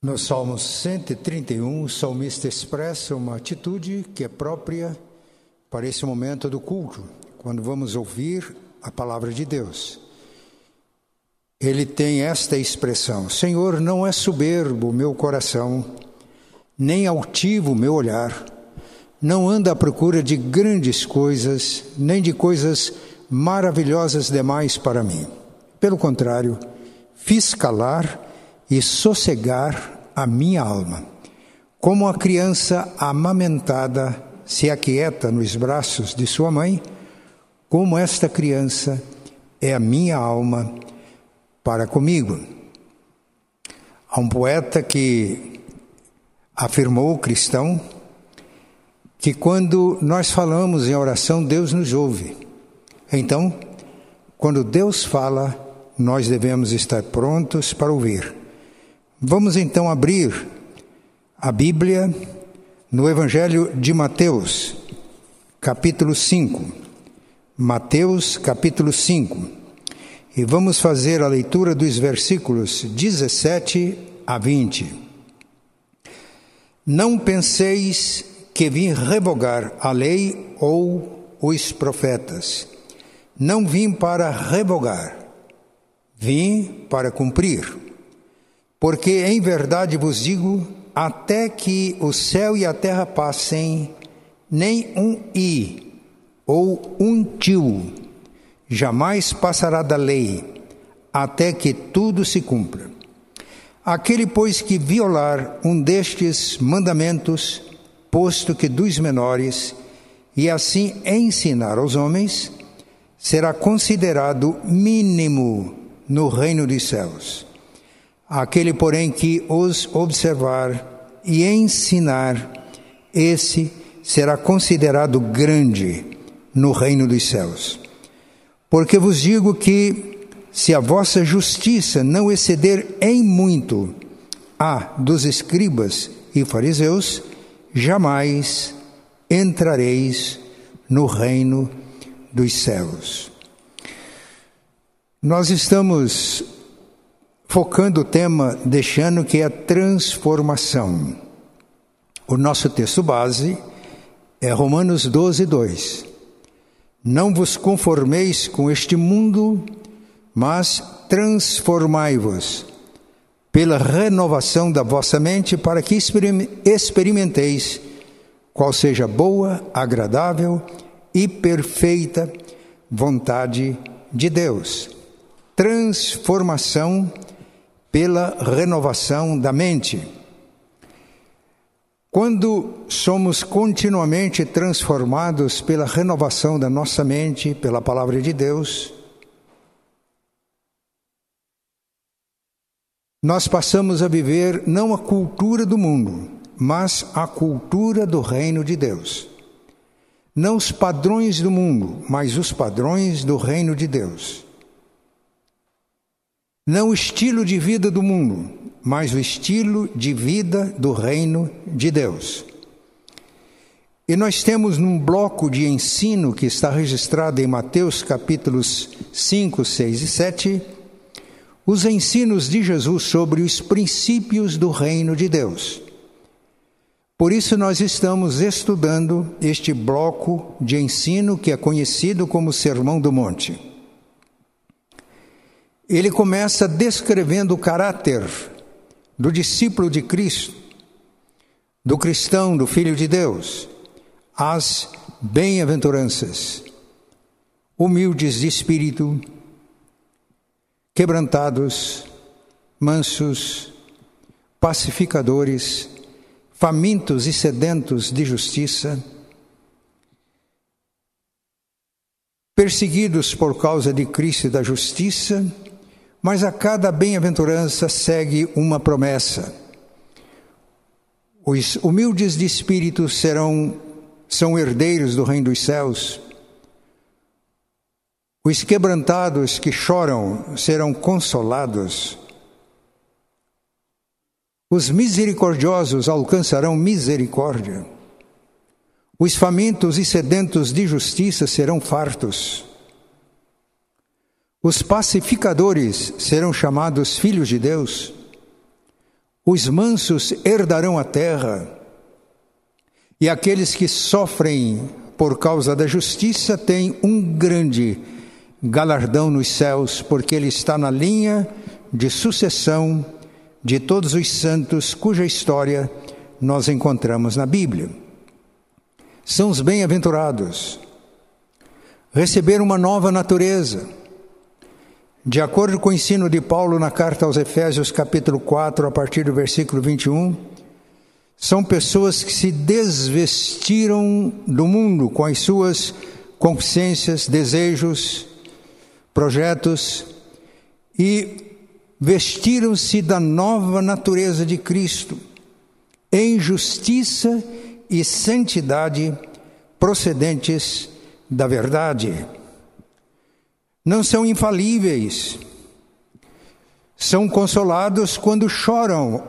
No Salmo 131, o salmista expressa uma atitude que é própria para esse momento do culto, quando vamos ouvir a palavra de Deus. Ele tem esta expressão: Senhor, não é soberbo o meu coração, nem altivo o meu olhar, não anda à procura de grandes coisas, nem de coisas maravilhosas demais para mim. Pelo contrário, fiz calar e sossegar a minha alma. Como a criança amamentada se aquieta nos braços de sua mãe, como esta criança é a minha alma para comigo. Há um poeta que afirmou, cristão, que quando nós falamos em oração, Deus nos ouve. Então, quando Deus fala, nós devemos estar prontos para ouvir. Vamos então abrir a Bíblia no Evangelho de Mateus, capítulo 5. Mateus, capítulo 5. E vamos fazer a leitura dos versículos 17 a 20. Não penseis que vim revogar a lei ou os profetas. Não vim para revogar, vim para cumprir. Porque em verdade vos digo: até que o céu e a terra passem, nem um i ou um tio jamais passará da lei, até que tudo se cumpra. Aquele, pois, que violar um destes mandamentos, posto que dos menores, e assim ensinar aos homens, será considerado mínimo no reino dos céus. Aquele, porém, que os observar e ensinar, esse será considerado grande no reino dos céus. Porque vos digo que, se a vossa justiça não exceder em muito a dos escribas e fariseus, jamais entrareis no reino dos céus. Nós estamos focando o tema deixando que é a transformação. O nosso texto base é Romanos 12, 2. Não vos conformeis com este mundo, mas transformai-vos pela renovação da vossa mente, para que experimenteis qual seja boa, agradável e perfeita vontade de Deus. Transformação pela renovação da mente. Quando somos continuamente transformados pela renovação da nossa mente, pela palavra de Deus, nós passamos a viver não a cultura do mundo, mas a cultura do reino de Deus. Não os padrões do mundo, mas os padrões do reino de Deus. Não o estilo de vida do mundo, mas o estilo de vida do reino de Deus. E nós temos num bloco de ensino que está registrado em Mateus capítulos 5, 6 e 7, os ensinos de Jesus sobre os princípios do reino de Deus. Por isso nós estamos estudando este bloco de ensino que é conhecido como Sermão do Monte. Ele começa descrevendo o caráter do discípulo de Cristo, do cristão, do filho de Deus, as bem-aventuranças, humildes de espírito, quebrantados, mansos, pacificadores, famintos e sedentos de justiça, perseguidos por causa de Cristo e da justiça, mas a cada bem-aventurança segue uma promessa. Os humildes de espírito serão são herdeiros do reino dos céus. Os quebrantados que choram serão consolados. Os misericordiosos alcançarão misericórdia. Os famintos e sedentos de justiça serão fartos. Os pacificadores serão chamados filhos de Deus. os mansos herdarão a terra, e aqueles que sofrem por causa da justiça têm um grande galardão nos céus, porque ele está na linha de sucessão de todos os santos cuja história nós encontramos na Bíblia. São os bem-aventurados. Receberam uma nova natureza. De acordo com o ensino de Paulo na carta aos Efésios, capítulo 4, a partir do versículo 21, são pessoas que se desvestiram do mundo com as suas consciências, desejos, projetos e vestiram-se da nova natureza de Cristo, em justiça e santidade procedentes da verdade. Não são infalíveis, são consolados quando choram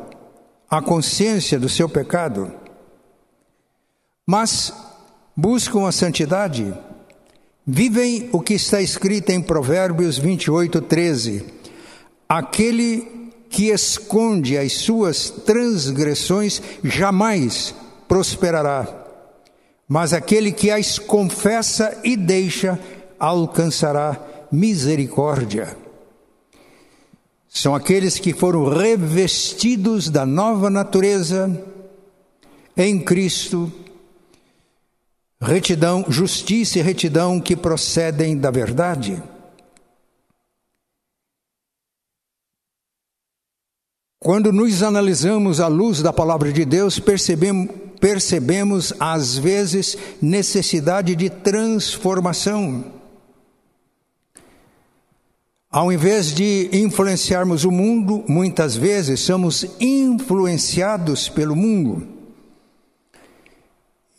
a consciência do seu pecado, mas buscam a santidade, vivem o que está escrito em Provérbios 28, 13. Aquele que esconde as suas transgressões jamais prosperará, mas aquele que as confessa e deixa alcançará misericórdia. São aqueles que foram revestidos da nova natureza em Cristo, retidão, justiça e retidão que procedem da verdade. Quando nos analisamos à luz da palavra de Deus, percebemos, percebemos às vezes necessidade de transformação. Ao invés de influenciarmos o mundo, muitas vezes somos influenciados pelo mundo.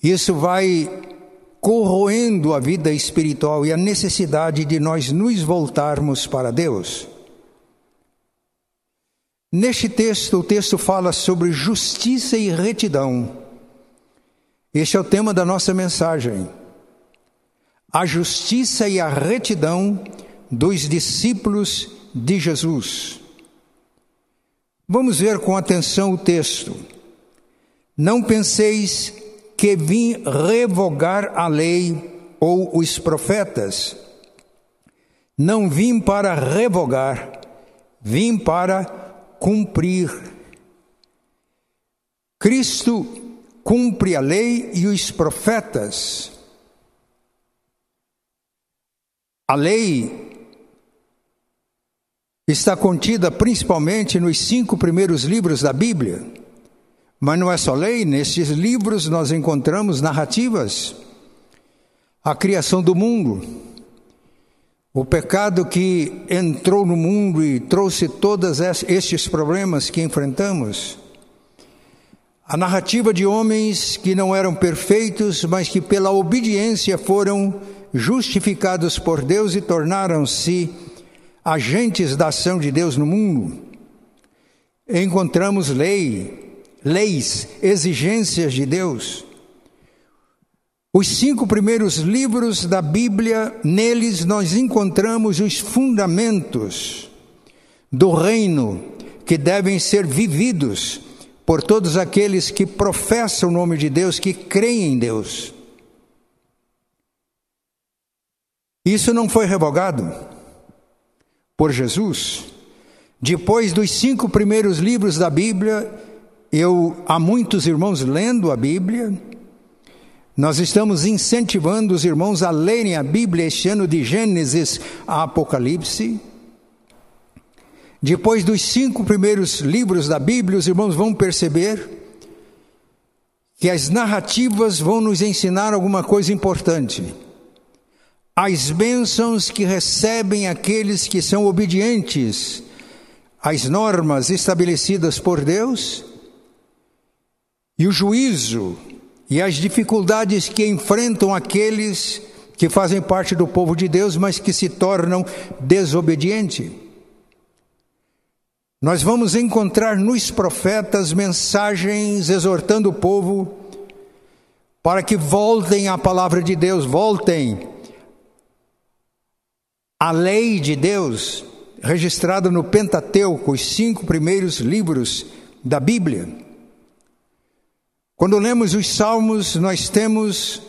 Isso vai corroendo a vida espiritual e a necessidade de nós nos voltarmos para Deus. Neste texto, o texto fala sobre justiça e retidão. Este é o tema da nossa mensagem. A justiça e a retidão dos discípulos de Jesus. Vamos ver com atenção o texto. Não penseis que vim revogar a lei ou os profetas. Não vim para revogar, vim para cumprir. Cristo cumpre a lei e os profetas. A lei está contida principalmente nos cinco primeiros livros da Bíblia. Mas não é só lei, nesses livros nós encontramos narrativas. A criação do mundo, o pecado que entrou no mundo e trouxe todos estes problemas que enfrentamos. A narrativa de homens que não eram perfeitos, mas que pela obediência foram justificados por Deus e tornaram-se agentes da ação de Deus no mundo. Encontramos lei, leis, exigências de Deus. Os cinco primeiros livros da Bíblia, neles nós encontramos os fundamentos do reino que devem ser vividos por todos aqueles que professam o nome de Deus, que creem em Deus. Isso não foi revogado por Jesus. Depois dos cinco primeiros livros da Bíblia, eu há muitos irmãos lendo a Bíblia, nós estamos incentivando os irmãos a lerem a Bíblia este ano de Gênesis a Apocalipse. Depois dos cinco primeiros livros da Bíblia, os irmãos vão perceber que as narrativas vão nos ensinar alguma coisa importante. As bênçãos que recebem aqueles que são obedientes às normas estabelecidas por Deus e o juízo e as dificuldades que enfrentam aqueles que fazem parte do povo de Deus, mas que se tornam desobedientes. Nós vamos encontrar nos profetas mensagens exortando o povo para que voltem à palavra de Deus, voltem à lei de Deus, registrada no Pentateuco, os cinco primeiros livros da Bíblia. Quando lemos os Salmos, nós temos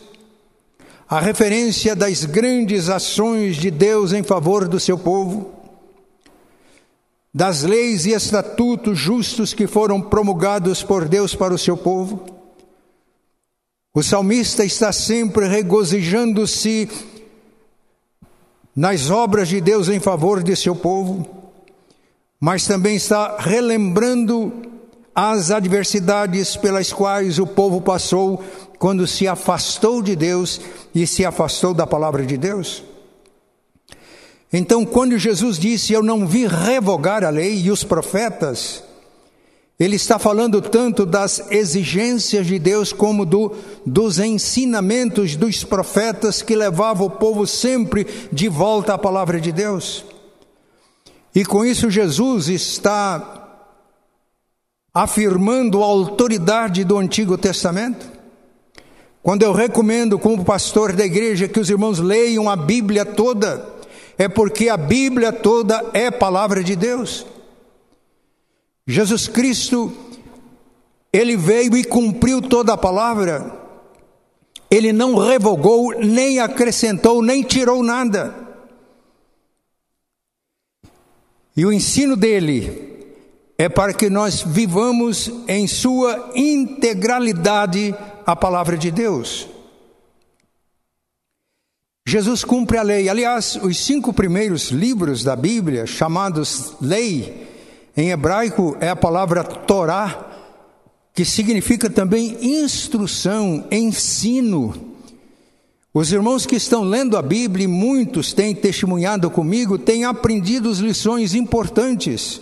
a referência das grandes ações de Deus em favor do seu povo, das leis e estatutos justos que foram promulgados por Deus para o seu povo. O salmista está sempre regozijando-se nas obras de Deus em favor de seu povo, mas também está relembrando as adversidades pelas quais o povo passou quando se afastou de Deus e se afastou da palavra de Deus. Então, quando Jesus disse: Eu não vim revogar a lei e os profetas, ele está falando tanto das exigências de Deus como do, dos ensinamentos dos profetas que levavam o povo sempre de volta à palavra de Deus. E com isso, Jesus está afirmando a autoridade do Antigo Testamento. Quando eu recomendo, como pastor da igreja, que os irmãos leiam a Bíblia toda, é porque a Bíblia toda é palavra de Deus. Jesus Cristo, ele veio e cumpriu toda a palavra, ele não revogou, nem acrescentou, nem tirou nada. E o ensino dele é para que nós vivamos em sua integralidade a palavra de Deus. Jesus cumpre a lei. Aliás, os cinco primeiros livros da Bíblia, chamados lei, em hebraico é a palavra Torá, que significa também instrução, ensino. Os irmãos que estão lendo a Bíblia, e muitos têm testemunhado comigo, têm aprendido lições importantes.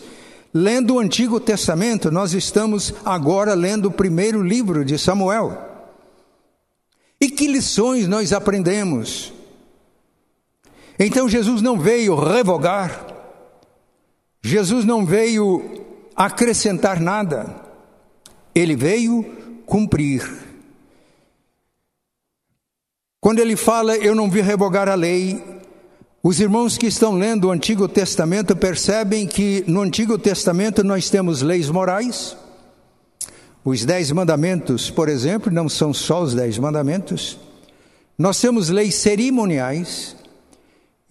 Lendo o Antigo Testamento, nós estamos agora lendo o primeiro livro de Samuel. E que lições nós aprendemos? Então Jesus não veio revogar, Jesus não veio acrescentar nada, ele veio cumprir. Quando ele fala, eu não vi revogar a lei, os irmãos que estão lendo o Antigo Testamento percebem que no Antigo Testamento nós temos leis morais, os dez mandamentos, por exemplo, não são só os dez mandamentos. Nós temos leis cerimoniais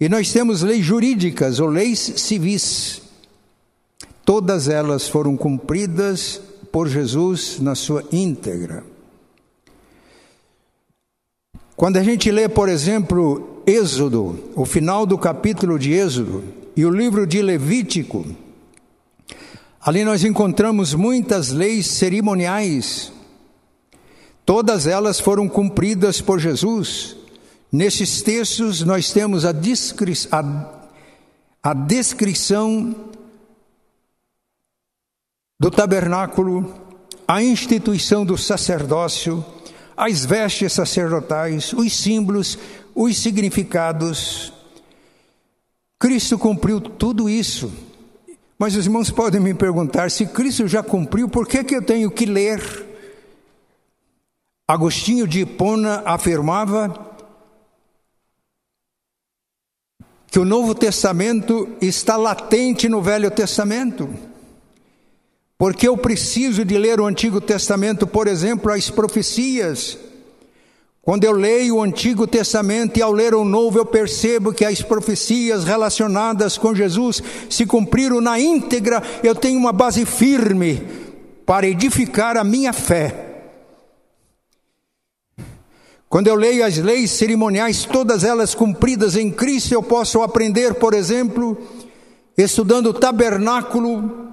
e nós temos leis jurídicas ou leis civis. Todas elas foram cumpridas por Jesus na sua íntegra. Quando a gente lê, por exemplo, Êxodo, o final do capítulo de Êxodo, e o livro de Levítico, Ali nós encontramos muitas leis cerimoniais. Todas elas foram cumpridas por Jesus. Nesses textos nós temos a, descri a, a descrição do tabernáculo, a instituição do sacerdócio, as vestes sacerdotais, os símbolos, os significados. Cristo cumpriu tudo isso mas os irmãos podem me perguntar: se Cristo já cumpriu, por que, que eu tenho que ler? Agostinho de Hipona afirmava que o Novo Testamento está latente no Velho Testamento. Porque eu preciso de ler o Antigo Testamento, por exemplo, as profecias quando eu leio o Antigo Testamento e ao ler o Novo, eu percebo que as profecias relacionadas com Jesus se cumpriram na íntegra, eu tenho uma base firme para edificar a minha fé. Quando eu leio as leis cerimoniais, todas elas cumpridas em Cristo, eu posso aprender, por exemplo, estudando o tabernáculo,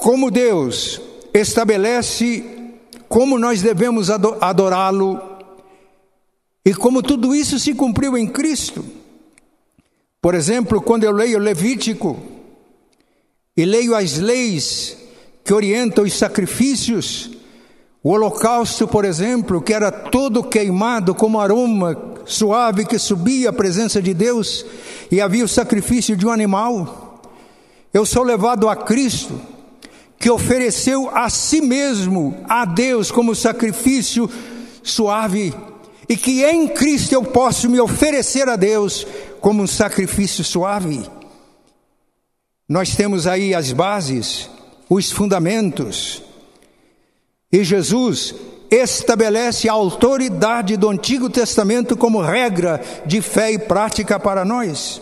como Deus estabelece como nós devemos adorá-lo e como tudo isso se cumpriu em Cristo. Por exemplo, quando eu leio Levítico e leio as leis que orientam os sacrifícios, o holocausto, por exemplo, que era todo queimado como aroma suave que subia à presença de Deus, e havia o sacrifício de um animal. Eu sou levado a Cristo que ofereceu a si mesmo a Deus como sacrifício suave, e que em Cristo eu posso me oferecer a Deus como um sacrifício suave. Nós temos aí as bases, os fundamentos. E Jesus estabelece a autoridade do Antigo Testamento como regra de fé e prática para nós.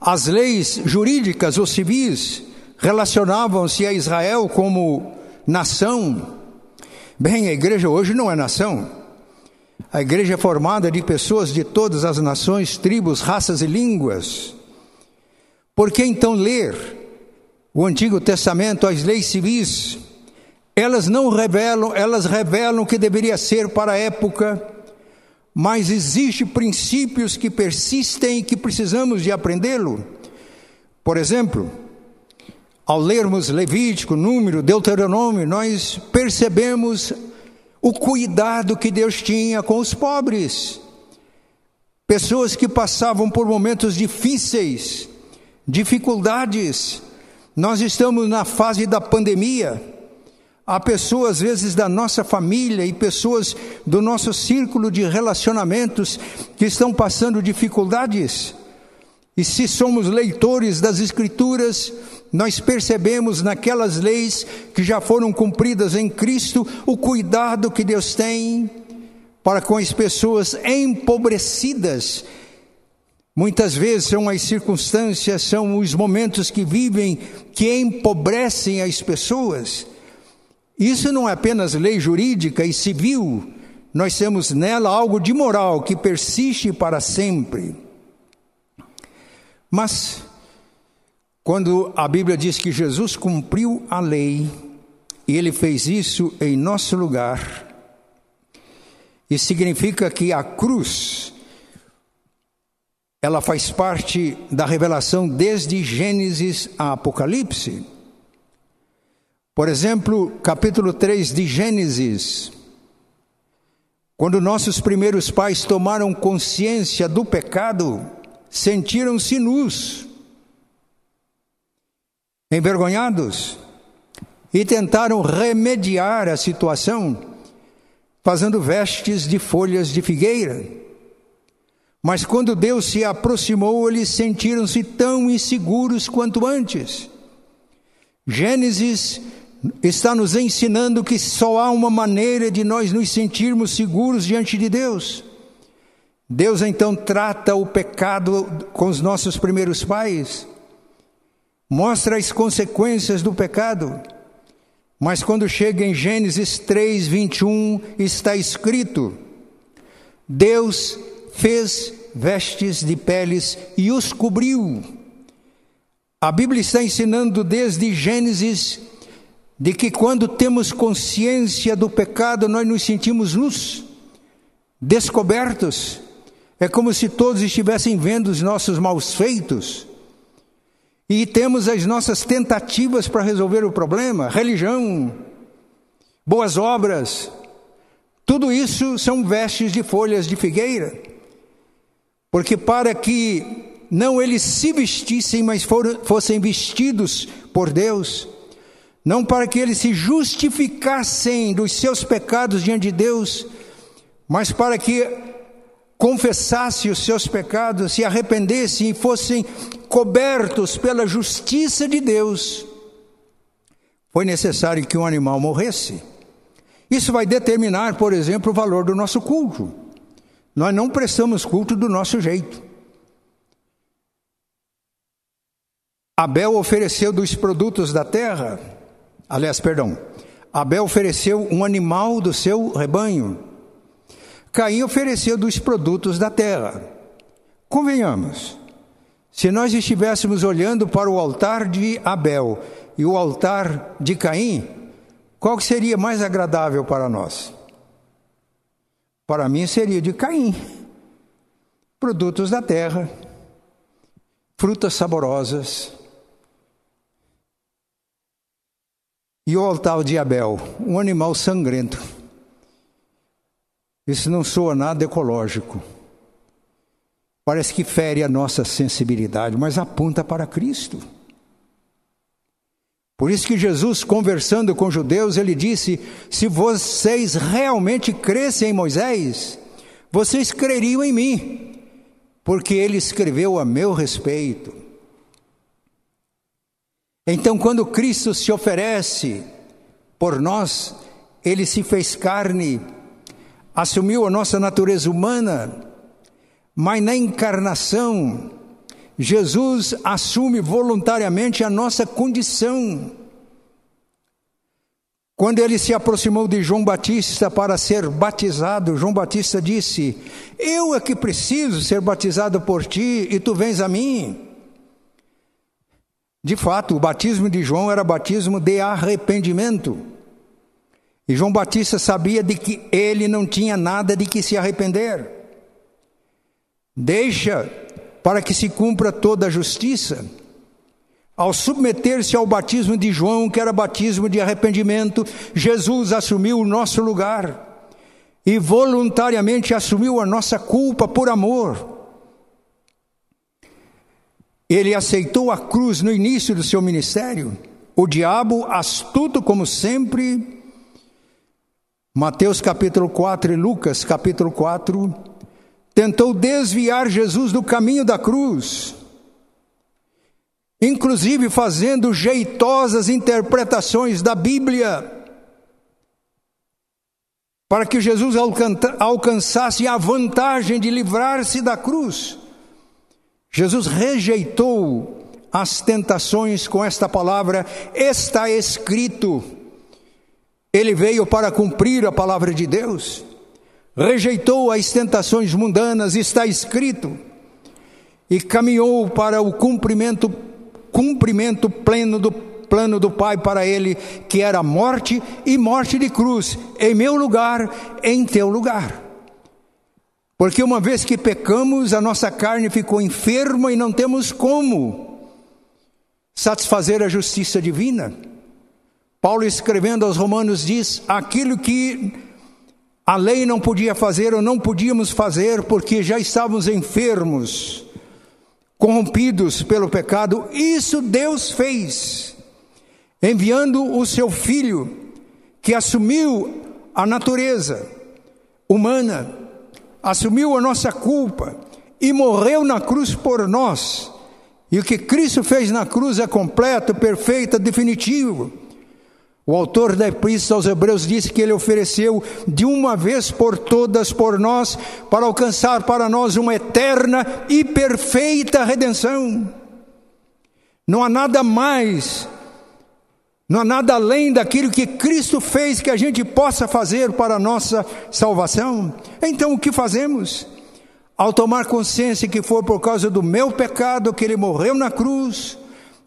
As leis jurídicas ou civis relacionavam-se a Israel como nação. Bem, a igreja hoje não é nação. A igreja é formada de pessoas de todas as nações, tribos, raças e línguas. Por que então ler o Antigo Testamento, as leis civis? Elas não revelam, elas revelam o que deveria ser para a época, mas existem princípios que persistem e que precisamos de aprendê-lo. Por exemplo, ao lermos Levítico, Número, Deuteronômio, nós percebemos o cuidado que Deus tinha com os pobres, pessoas que passavam por momentos difíceis, dificuldades. Nós estamos na fase da pandemia. Há pessoas, às vezes, da nossa família e pessoas do nosso círculo de relacionamentos que estão passando dificuldades. E se somos leitores das Escrituras, nós percebemos naquelas leis que já foram cumpridas em Cristo o cuidado que Deus tem para com as pessoas empobrecidas. Muitas vezes são as circunstâncias, são os momentos que vivem que empobrecem as pessoas. Isso não é apenas lei jurídica e civil, nós temos nela algo de moral que persiste para sempre. Mas quando a Bíblia diz que Jesus cumpriu a lei, e ele fez isso em nosso lugar, isso significa que a cruz, ela faz parte da revelação desde Gênesis a Apocalipse. Por exemplo, capítulo 3 de Gênesis, quando nossos primeiros pais tomaram consciência do pecado, sentiram-se nus envergonhados e tentaram remediar a situação fazendo vestes de folhas de figueira. Mas quando Deus se aproximou, eles sentiram-se tão inseguros quanto antes. Gênesis está nos ensinando que só há uma maneira de nós nos sentirmos seguros diante de Deus. Deus então trata o pecado com os nossos primeiros pais mostra as consequências do pecado. Mas quando chega em Gênesis 3, 21, está escrito: Deus fez vestes de peles e os cobriu. A Bíblia está ensinando desde Gênesis de que quando temos consciência do pecado, nós nos sentimos nus, descobertos. É como se todos estivessem vendo os nossos maus feitos. E temos as nossas tentativas para resolver o problema, religião, boas obras, tudo isso são vestes de folhas de figueira, porque para que não eles se vestissem, mas fossem vestidos por Deus, não para que eles se justificassem dos seus pecados diante de Deus, mas para que confessassem os seus pecados, se arrependessem e fossem cobertos pela justiça de Deus, foi necessário que um animal morresse. Isso vai determinar, por exemplo, o valor do nosso culto. Nós não prestamos culto do nosso jeito. Abel ofereceu dos produtos da terra, aliás, perdão, Abel ofereceu um animal do seu rebanho. Caim ofereceu dos produtos da terra. Convenhamos, se nós estivéssemos olhando para o altar de Abel e o altar de Caim, qual seria mais agradável para nós? Para mim seria de Caim. Produtos da terra, frutas saborosas. E o altar de Abel, um animal sangrento. Isso não soa nada ecológico. Parece que fere a nossa sensibilidade, mas aponta para Cristo. Por isso que Jesus, conversando com judeus, ele disse: Se vocês realmente crescem em Moisés, vocês creriam em mim, porque ele escreveu a meu respeito. Então, quando Cristo se oferece por nós, ele se fez carne, assumiu a nossa natureza humana, mas na encarnação, Jesus assume voluntariamente a nossa condição. Quando ele se aproximou de João Batista para ser batizado, João Batista disse: Eu é que preciso ser batizado por ti e tu vens a mim. De fato, o batismo de João era batismo de arrependimento. E João Batista sabia de que ele não tinha nada de que se arrepender. Deixa para que se cumpra toda a justiça. Ao submeter-se ao batismo de João, que era batismo de arrependimento, Jesus assumiu o nosso lugar e voluntariamente assumiu a nossa culpa por amor. Ele aceitou a cruz no início do seu ministério. O diabo, astuto como sempre, Mateus capítulo 4 e Lucas capítulo 4, tentou desviar Jesus do caminho da cruz, inclusive fazendo jeitosas interpretações da Bíblia, para que Jesus alcançasse a vantagem de livrar-se da cruz. Jesus rejeitou as tentações com esta palavra, está escrito. Ele veio para cumprir a palavra de Deus. Rejeitou as tentações mundanas, está escrito. E caminhou para o cumprimento cumprimento pleno do plano do Pai para ele, que era morte e morte de cruz, em meu lugar, em teu lugar. Porque uma vez que pecamos, a nossa carne ficou enferma e não temos como satisfazer a justiça divina. Paulo, escrevendo aos Romanos, diz: aquilo que a lei não podia fazer ou não podíamos fazer, porque já estávamos enfermos, corrompidos pelo pecado, isso Deus fez, enviando o seu Filho, que assumiu a natureza humana assumiu a nossa culpa e morreu na cruz por nós. E o que Cristo fez na cruz é completo, perfeito, definitivo. O autor da Epístola aos Hebreus disse que ele ofereceu de uma vez por todas por nós, para alcançar para nós uma eterna e perfeita redenção. Não há nada mais não há nada além daquilo que Cristo fez que a gente possa fazer para a nossa salvação. Então o que fazemos? Ao tomar consciência que foi por causa do meu pecado que ele morreu na cruz,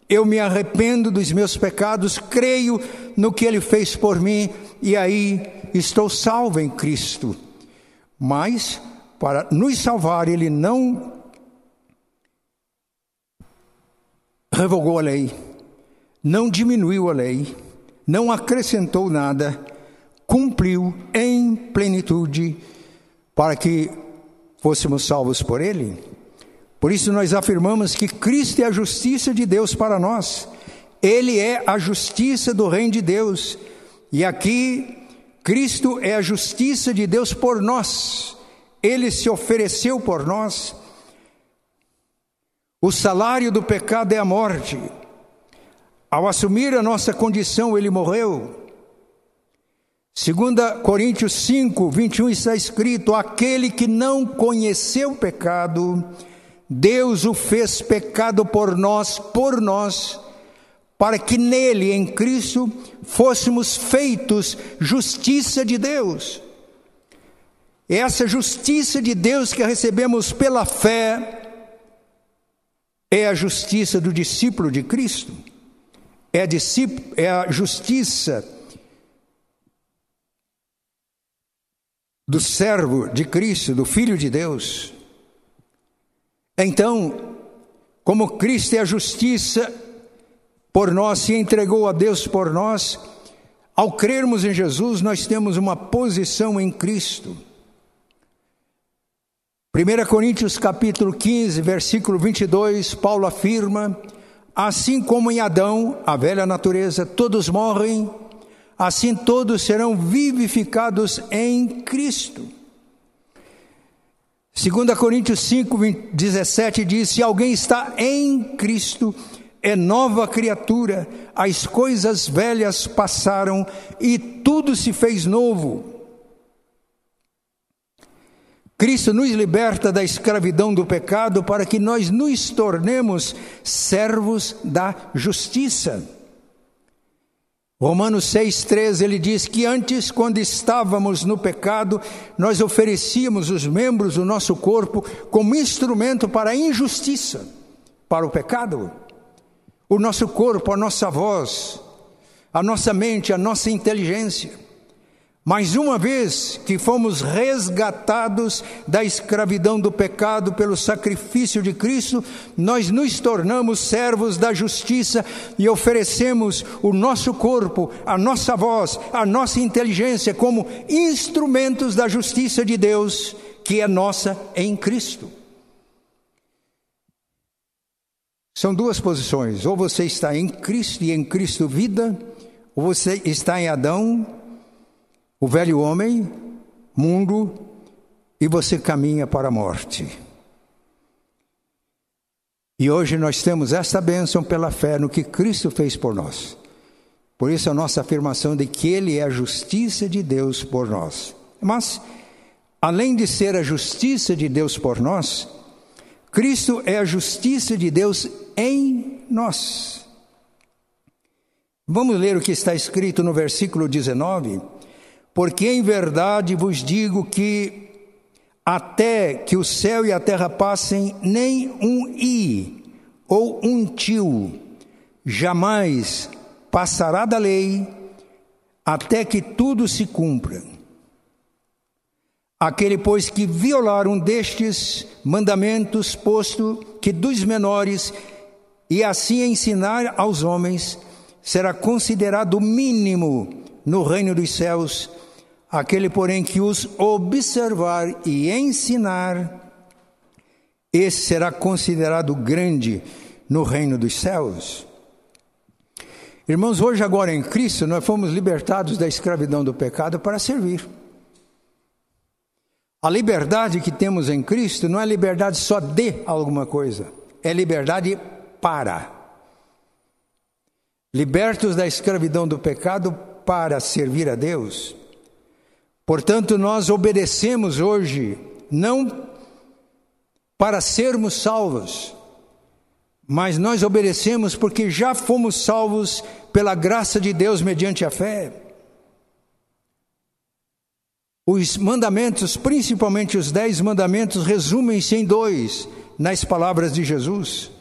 eu me arrependo dos meus pecados, creio no que ele fez por mim e aí estou salvo em Cristo. Mas para nos salvar, ele não revogou a lei não diminuiu a lei, não acrescentou nada, cumpriu em plenitude para que fôssemos salvos por ele. Por isso nós afirmamos que Cristo é a justiça de Deus para nós. Ele é a justiça do reino de Deus. E aqui Cristo é a justiça de Deus por nós. Ele se ofereceu por nós. O salário do pecado é a morte. Ao assumir a nossa condição, ele morreu. 2 Coríntios 5, 21 está escrito: Aquele que não conheceu pecado, Deus o fez pecado por nós, por nós, para que nele, em Cristo, fôssemos feitos justiça de Deus. Essa justiça de Deus que recebemos pela fé é a justiça do discípulo de Cristo é a, é a justiça do servo de Cristo, do Filho de Deus. Então, como Cristo é a justiça por nós, se entregou a Deus por nós, ao crermos em Jesus, nós temos uma posição em Cristo. 1 Coríntios capítulo 15, versículo 22, Paulo afirma: Assim como em Adão, a velha natureza, todos morrem, assim todos serão vivificados em Cristo. 2 Coríntios 5, 17 diz: Se alguém está em Cristo, é nova criatura, as coisas velhas passaram e tudo se fez novo. Cristo nos liberta da escravidão do pecado para que nós nos tornemos servos da justiça. Romanos 6,13 ele diz que antes, quando estávamos no pecado, nós oferecíamos os membros do nosso corpo como instrumento para a injustiça, para o pecado. O nosso corpo, a nossa voz, a nossa mente, a nossa inteligência. Mas uma vez que fomos resgatados da escravidão do pecado pelo sacrifício de Cristo, nós nos tornamos servos da justiça e oferecemos o nosso corpo, a nossa voz, a nossa inteligência como instrumentos da justiça de Deus, que é nossa em Cristo. São duas posições: ou você está em Cristo e em Cristo vida, ou você está em Adão o velho homem, mundo, e você caminha para a morte. E hoje nós temos essa bênção pela fé no que Cristo fez por nós. Por isso a nossa afirmação de que Ele é a justiça de Deus por nós. Mas, além de ser a justiça de Deus por nós, Cristo é a justiça de Deus em nós. Vamos ler o que está escrito no versículo 19. Porque em verdade vos digo que até que o céu e a terra passem, nem um i ou um tio jamais passará da lei, até que tudo se cumpra. Aquele, pois, que violar um destes mandamentos, posto que dos menores, e assim ensinar aos homens, será considerado mínimo no reino dos céus Aquele, porém, que os observar e ensinar, esse será considerado grande no reino dos céus. Irmãos, hoje, agora em Cristo, nós fomos libertados da escravidão do pecado para servir. A liberdade que temos em Cristo não é liberdade só de alguma coisa, é liberdade para. Libertos da escravidão do pecado para servir a Deus. Portanto, nós obedecemos hoje, não para sermos salvos, mas nós obedecemos porque já fomos salvos pela graça de Deus mediante a fé. Os mandamentos, principalmente os dez mandamentos, resumem-se em dois, nas palavras de Jesus.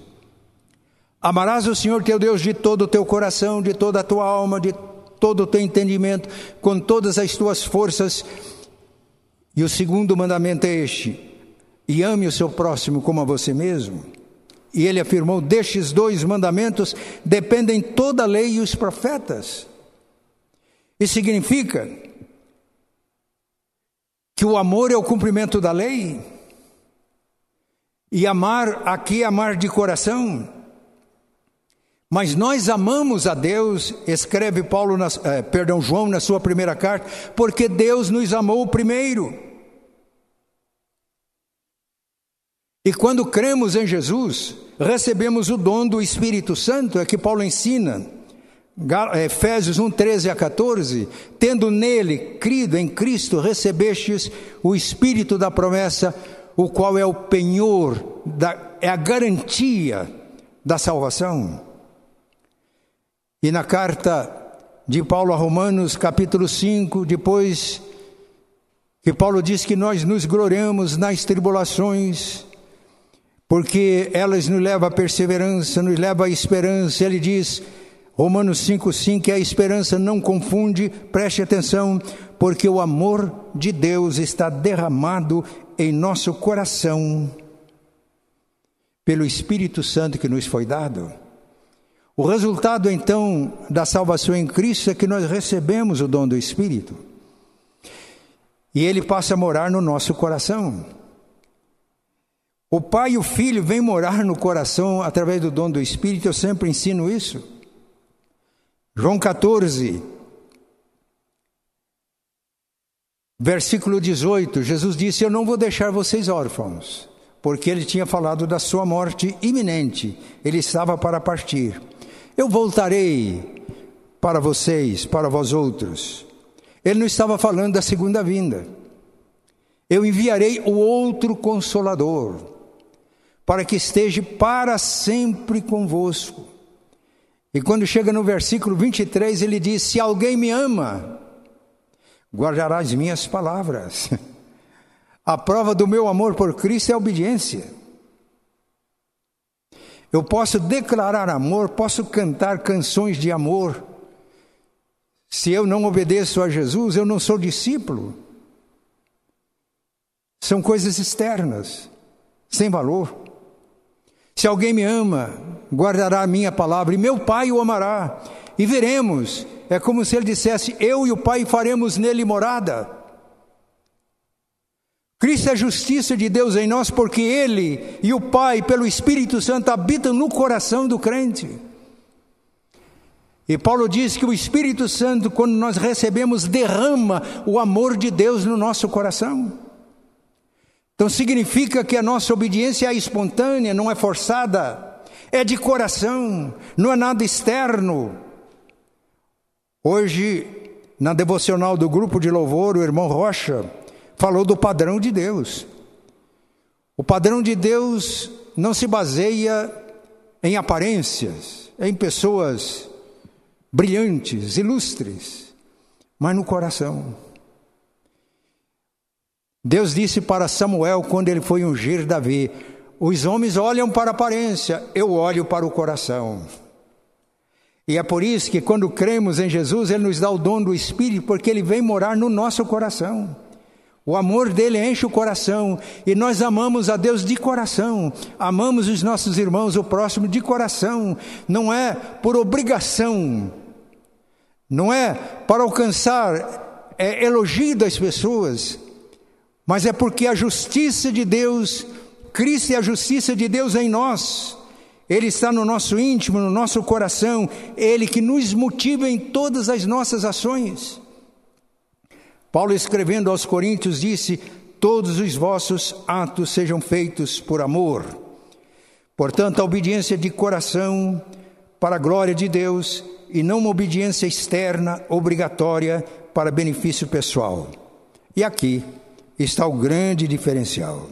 Amarás o Senhor teu Deus de todo o teu coração, de toda a tua alma, de todo o teu entendimento, com todas as tuas forças. E o segundo mandamento é este: e ame o seu próximo como a você mesmo. E ele afirmou: destes dois mandamentos dependem toda a lei e os profetas. Isso significa que o amor é o cumprimento da lei. E amar aqui é amar de coração. Mas nós amamos a Deus, escreve Paulo, na, eh, perdão, João na sua primeira carta, porque Deus nos amou primeiro. E quando cremos em Jesus, recebemos o dom do Espírito Santo, é que Paulo ensina. Efésios 1, 13 a 14, tendo nele crido em Cristo, recebestes o Espírito da promessa, o qual é o penhor, da, é a garantia da salvação. E na carta de Paulo a Romanos, capítulo 5, depois que Paulo diz que nós nos gloriamos nas tribulações, porque elas nos levam à perseverança, nos levam à esperança. Ele diz, Romanos 5,5, que a esperança não confunde, preste atenção, porque o amor de Deus está derramado em nosso coração pelo Espírito Santo que nos foi dado. O resultado então da salvação em Cristo é que nós recebemos o dom do Espírito. E ele passa a morar no nosso coração. O Pai e o Filho vêm morar no coração através do dom do Espírito, eu sempre ensino isso. João 14, Versículo 18: Jesus disse: Eu não vou deixar vocês órfãos, porque ele tinha falado da sua morte iminente, ele estava para partir. Eu voltarei para vocês, para vós outros. Ele não estava falando da segunda vinda. Eu enviarei o outro consolador, para que esteja para sempre convosco. E quando chega no versículo 23, ele diz: Se alguém me ama, guardará as minhas palavras. A prova do meu amor por Cristo é a obediência. Eu posso declarar amor, posso cantar canções de amor. Se eu não obedeço a Jesus, eu não sou discípulo. São coisas externas, sem valor. Se alguém me ama, guardará a minha palavra, e meu Pai o amará, e veremos. É como se ele dissesse: Eu e o Pai faremos nele morada. Cristo é a justiça de Deus em nós, porque Ele e o Pai, pelo Espírito Santo, habitam no coração do crente. E Paulo diz que o Espírito Santo, quando nós recebemos, derrama o amor de Deus no nosso coração. Então significa que a nossa obediência é espontânea, não é forçada, é de coração, não é nada externo. Hoje, na devocional do grupo de louvor, o irmão Rocha, falou do padrão de Deus. O padrão de Deus não se baseia em aparências, em pessoas brilhantes, ilustres, mas no coração. Deus disse para Samuel quando ele foi ungir Davi: Os homens olham para a aparência, eu olho para o coração. E é por isso que quando cremos em Jesus, Ele nos dá o dom do Espírito, porque Ele vem morar no nosso coração. O amor dele enche o coração e nós amamos a Deus de coração, amamos os nossos irmãos, o próximo de coração, não é por obrigação, não é para alcançar é, elogio das pessoas, mas é porque a justiça de Deus, Cristo é a justiça de Deus em nós, Ele está no nosso íntimo, no nosso coração, Ele que nos motiva em todas as nossas ações. Paulo, escrevendo aos Coríntios, disse: Todos os vossos atos sejam feitos por amor. Portanto, a obediência de coração para a glória de Deus e não uma obediência externa, obrigatória para benefício pessoal. E aqui está o grande diferencial.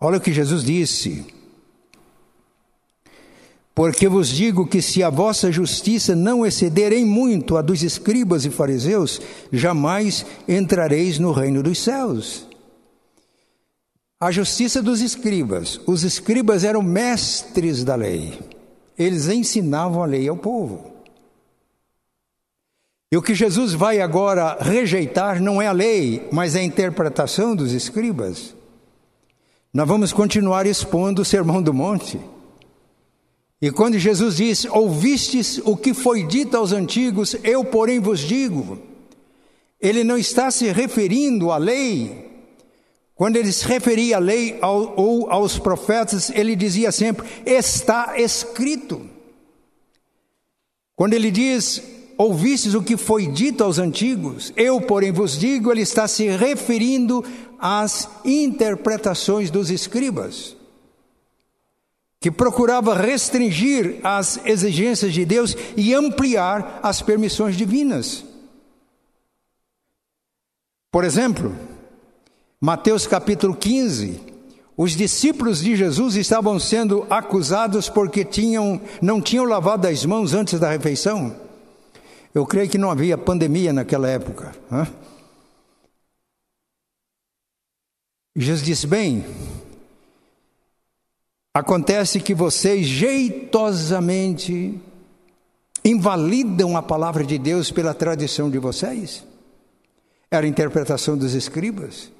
Olha o que Jesus disse. Porque vos digo que se a vossa justiça não exceder em muito a dos escribas e fariseus, jamais entrareis no reino dos céus. A justiça dos escribas. Os escribas eram mestres da lei. Eles ensinavam a lei ao povo. E o que Jesus vai agora rejeitar não é a lei, mas a interpretação dos escribas. Nós vamos continuar expondo o Sermão do Monte. E quando Jesus diz: Ouvistes o que foi dito aos antigos, eu, porém, vos digo, ele não está se referindo à lei. Quando ele se referia à lei ao, ou aos profetas, ele dizia sempre: Está escrito. Quando ele diz: Ouvistes o que foi dito aos antigos, eu, porém, vos digo, ele está se referindo às interpretações dos escribas que procurava restringir as exigências de Deus e ampliar as permissões divinas. Por exemplo, Mateus capítulo 15, os discípulos de Jesus estavam sendo acusados porque tinham, não tinham lavado as mãos antes da refeição. Eu creio que não havia pandemia naquela época. Jesus disse: Bem, Acontece que vocês jeitosamente invalidam a palavra de Deus pela tradição de vocês. Era a interpretação dos escribas.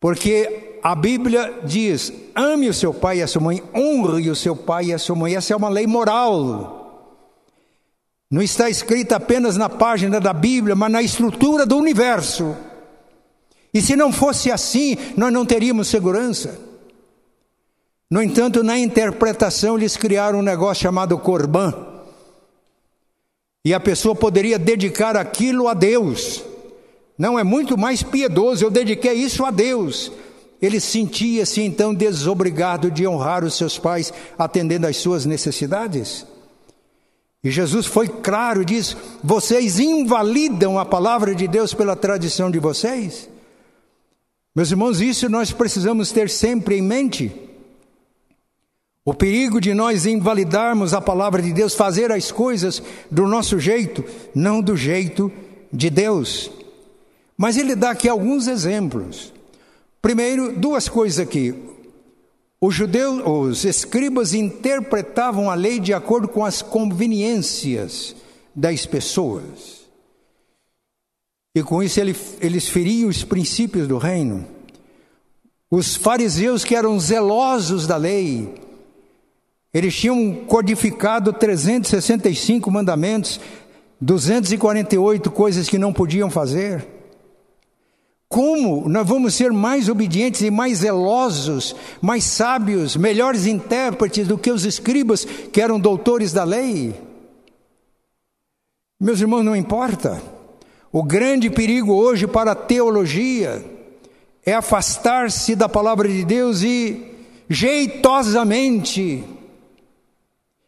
Porque a Bíblia diz: ame o seu pai e a sua mãe, honre o seu pai e a sua mãe. Essa é uma lei moral. Não está escrita apenas na página da Bíblia, mas na estrutura do universo. E se não fosse assim, nós não teríamos segurança. No entanto, na interpretação, eles criaram um negócio chamado Corban. E a pessoa poderia dedicar aquilo a Deus. Não é muito mais piedoso, eu dediquei isso a Deus. Ele sentia-se então desobrigado de honrar os seus pais, atendendo às suas necessidades. E Jesus foi claro diz: vocês invalidam a palavra de Deus pela tradição de vocês? Meus irmãos, isso nós precisamos ter sempre em mente. O perigo de nós invalidarmos a palavra de Deus, fazer as coisas do nosso jeito, não do jeito de Deus. Mas ele dá aqui alguns exemplos. Primeiro, duas coisas aqui. Os judeus, os escribas interpretavam a lei de acordo com as conveniências das pessoas. E com isso ele, eles feriam os princípios do reino. Os fariseus que eram zelosos da lei, eles tinham codificado 365 mandamentos, 248 coisas que não podiam fazer. Como nós vamos ser mais obedientes e mais zelosos, mais sábios, melhores intérpretes do que os escribas que eram doutores da lei? Meus irmãos, não importa. O grande perigo hoje para a teologia é afastar-se da palavra de Deus e jeitosamente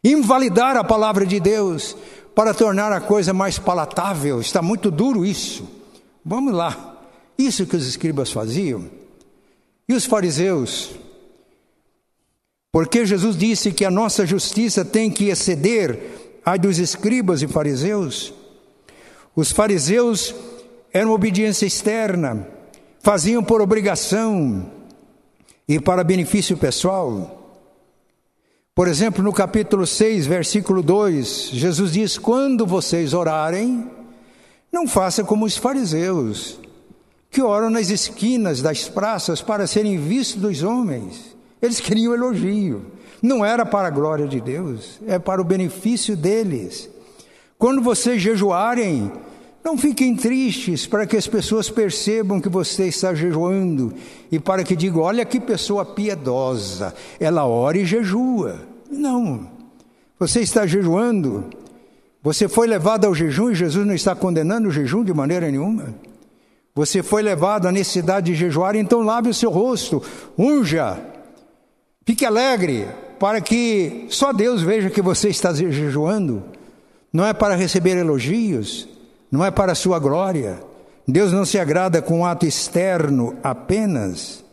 invalidar a palavra de Deus para tornar a coisa mais palatável. Está muito duro isso. Vamos lá. Isso que os escribas faziam. E os fariseus? Porque Jesus disse que a nossa justiça tem que exceder a dos escribas e fariseus. Os fariseus eram obediência externa, faziam por obrigação e para benefício pessoal. Por exemplo, no capítulo 6, versículo 2, Jesus diz: Quando vocês orarem, não façam como os fariseus que oram nas esquinas das praças para serem vistos dos homens. Eles queriam elogio. Não era para a glória de Deus, é para o benefício deles. Quando vocês jejuarem, não fiquem tristes para que as pessoas percebam que você está jejuando e para que digam: olha que pessoa piedosa, ela ora e jejua. Não, você está jejuando, você foi levado ao jejum e Jesus não está condenando o jejum de maneira nenhuma. Você foi levado à necessidade de jejuar, então lave o seu rosto, unja, fique alegre, para que só Deus veja que você está jejuando. Não é para receber elogios, não é para a sua glória. Deus não se agrada com um ato externo apenas.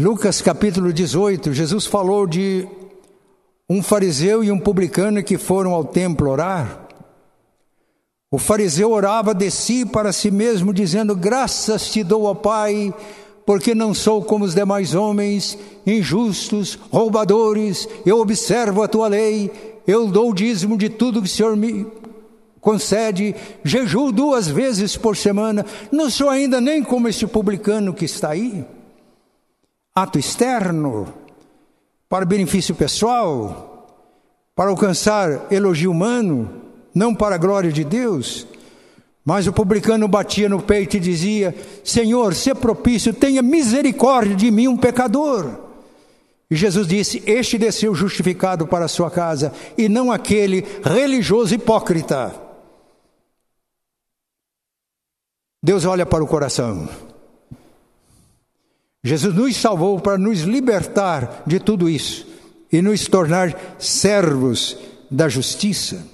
Lucas capítulo 18, Jesus falou de um fariseu e um publicano que foram ao templo orar. O fariseu orava de si para si mesmo, dizendo: Graças te dou, ó Pai, porque não sou como os demais homens, injustos, roubadores, eu observo a tua lei, eu dou o dízimo de tudo que o Senhor me concede, jejuo duas vezes por semana, não sou ainda nem como este publicano que está aí. Ato externo, para benefício pessoal, para alcançar elogio humano, não para a glória de Deus. Mas o publicano batia no peito e dizia: Senhor, se propício, tenha misericórdia de mim, um pecador. E Jesus disse: Este desceu justificado para a sua casa, e não aquele religioso hipócrita. Deus olha para o coração. Jesus nos salvou para nos libertar de tudo isso e nos tornar servos da justiça.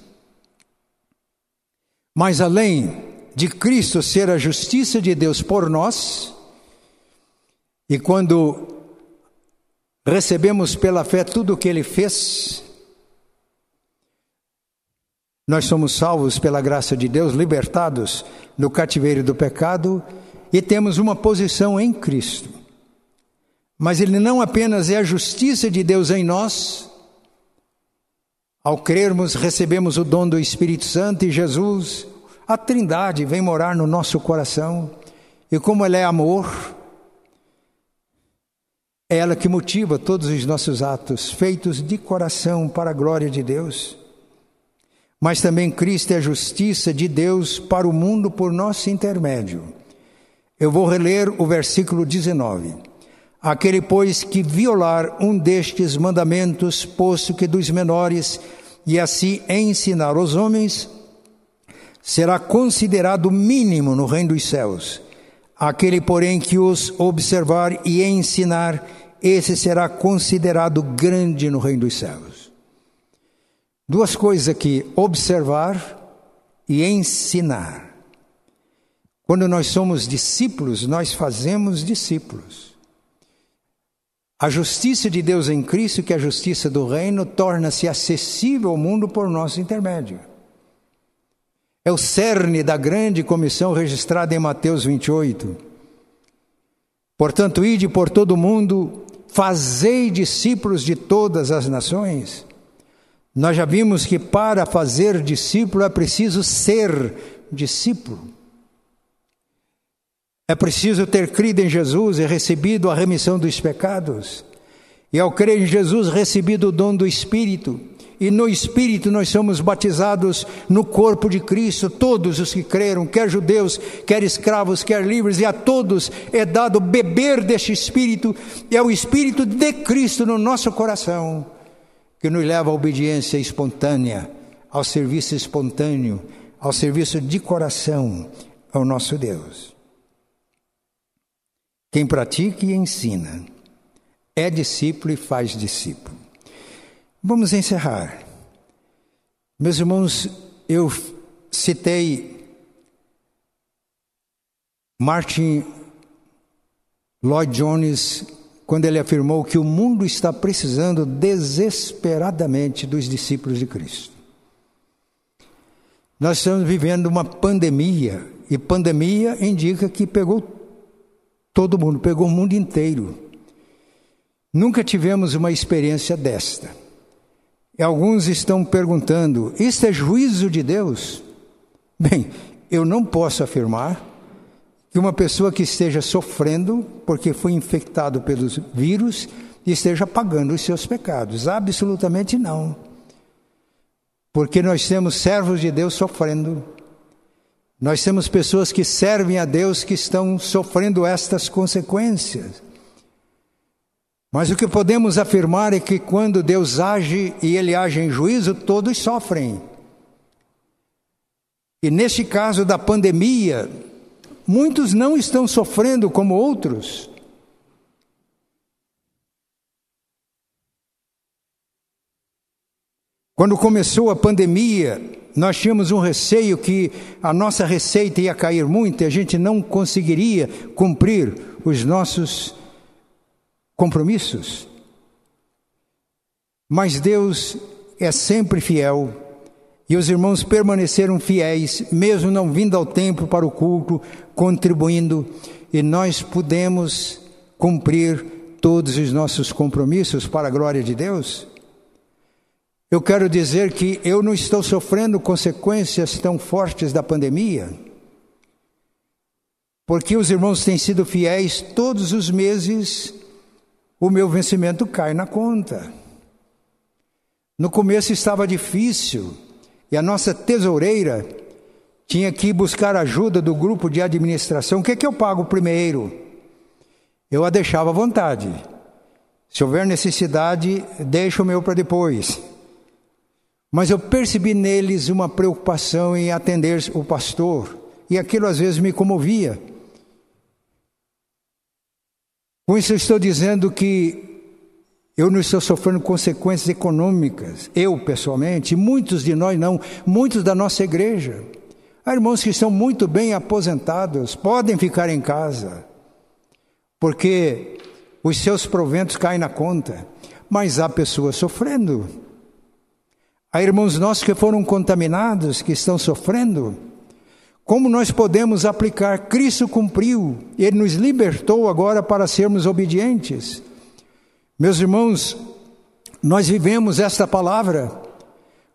Mas além de Cristo ser a justiça de Deus por nós, e quando recebemos pela fé tudo o que Ele fez, nós somos salvos pela graça de Deus, libertados do cativeiro do pecado e temos uma posição em Cristo. Mas Ele não apenas é a justiça de Deus em nós, ao crermos, recebemos o dom do Espírito Santo e Jesus, a Trindade, vem morar no nosso coração. E como ela é amor, é ela que motiva todos os nossos atos, feitos de coração para a glória de Deus. Mas também Cristo é a justiça de Deus para o mundo por nosso intermédio. Eu vou reler o versículo 19. Aquele, pois, que violar um destes mandamentos, posto que dos menores, e assim ensinar os homens, será considerado mínimo no reino dos céus. Aquele, porém, que os observar e ensinar, esse será considerado grande no reino dos céus. Duas coisas aqui: observar e ensinar. Quando nós somos discípulos, nós fazemos discípulos. A justiça de Deus em Cristo, que é a justiça do reino, torna-se acessível ao mundo por nosso intermédio. É o cerne da grande comissão registrada em Mateus 28. Portanto, ide por todo o mundo, fazei discípulos de todas as nações. Nós já vimos que para fazer discípulo é preciso ser discípulo. É preciso ter crido em Jesus e recebido a remissão dos pecados. E ao crer em Jesus, recebido o dom do Espírito. E no Espírito nós somos batizados no corpo de Cristo, todos os que creram, quer judeus, quer escravos, quer livres, e a todos é dado beber deste Espírito, é o Espírito de Cristo no nosso coração, que nos leva à obediência espontânea, ao serviço espontâneo, ao serviço de coração ao nosso Deus. Quem pratica e ensina é discípulo e faz discípulo. Vamos encerrar. Meus irmãos, eu citei Martin Lloyd Jones quando ele afirmou que o mundo está precisando desesperadamente dos discípulos de Cristo. Nós estamos vivendo uma pandemia, e pandemia indica que pegou Todo mundo, pegou o mundo inteiro. Nunca tivemos uma experiência desta. E alguns estão perguntando: isto é juízo de Deus? Bem, eu não posso afirmar que uma pessoa que esteja sofrendo porque foi infectado pelos vírus esteja pagando os seus pecados. Absolutamente não. Porque nós temos servos de Deus sofrendo nós temos pessoas que servem a Deus que estão sofrendo estas consequências. Mas o que podemos afirmar é que quando Deus age e Ele age em juízo, todos sofrem. E neste caso da pandemia, muitos não estão sofrendo como outros. Quando começou a pandemia, nós tínhamos um receio que a nossa receita ia cair muito e a gente não conseguiria cumprir os nossos compromissos. Mas Deus é sempre fiel e os irmãos permaneceram fiéis, mesmo não vindo ao templo para o culto, contribuindo, e nós pudemos cumprir todos os nossos compromissos para a glória de Deus. Eu quero dizer que eu não estou sofrendo consequências tão fortes da pandemia, porque os irmãos têm sido fiéis todos os meses, o meu vencimento cai na conta. No começo estava difícil e a nossa tesoureira tinha que buscar ajuda do grupo de administração. O que é que eu pago primeiro? Eu a deixava à vontade. Se houver necessidade, deixo o meu para depois. Mas eu percebi neles uma preocupação em atender o pastor, e aquilo às vezes me comovia. Com isso eu estou dizendo que eu não estou sofrendo consequências econômicas, eu pessoalmente, muitos de nós não, muitos da nossa igreja. Há irmãos que estão muito bem aposentados, podem ficar em casa, porque os seus proventos caem na conta, mas há pessoas sofrendo. Há irmãos nossos que foram contaminados, que estão sofrendo. Como nós podemos aplicar? Cristo cumpriu, Ele nos libertou agora para sermos obedientes. Meus irmãos, nós vivemos esta palavra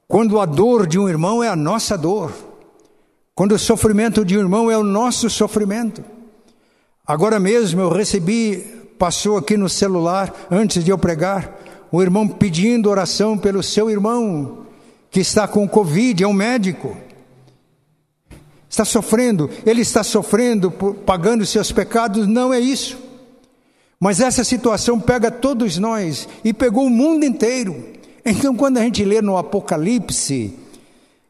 quando a dor de um irmão é a nossa dor, quando o sofrimento de um irmão é o nosso sofrimento. Agora mesmo eu recebi, passou aqui no celular, antes de eu pregar, um irmão pedindo oração pelo seu irmão que está com Covid, é um médico. Está sofrendo, ele está sofrendo, pagando seus pecados, não é isso. Mas essa situação pega todos nós e pegou o mundo inteiro. Então, quando a gente lê no Apocalipse,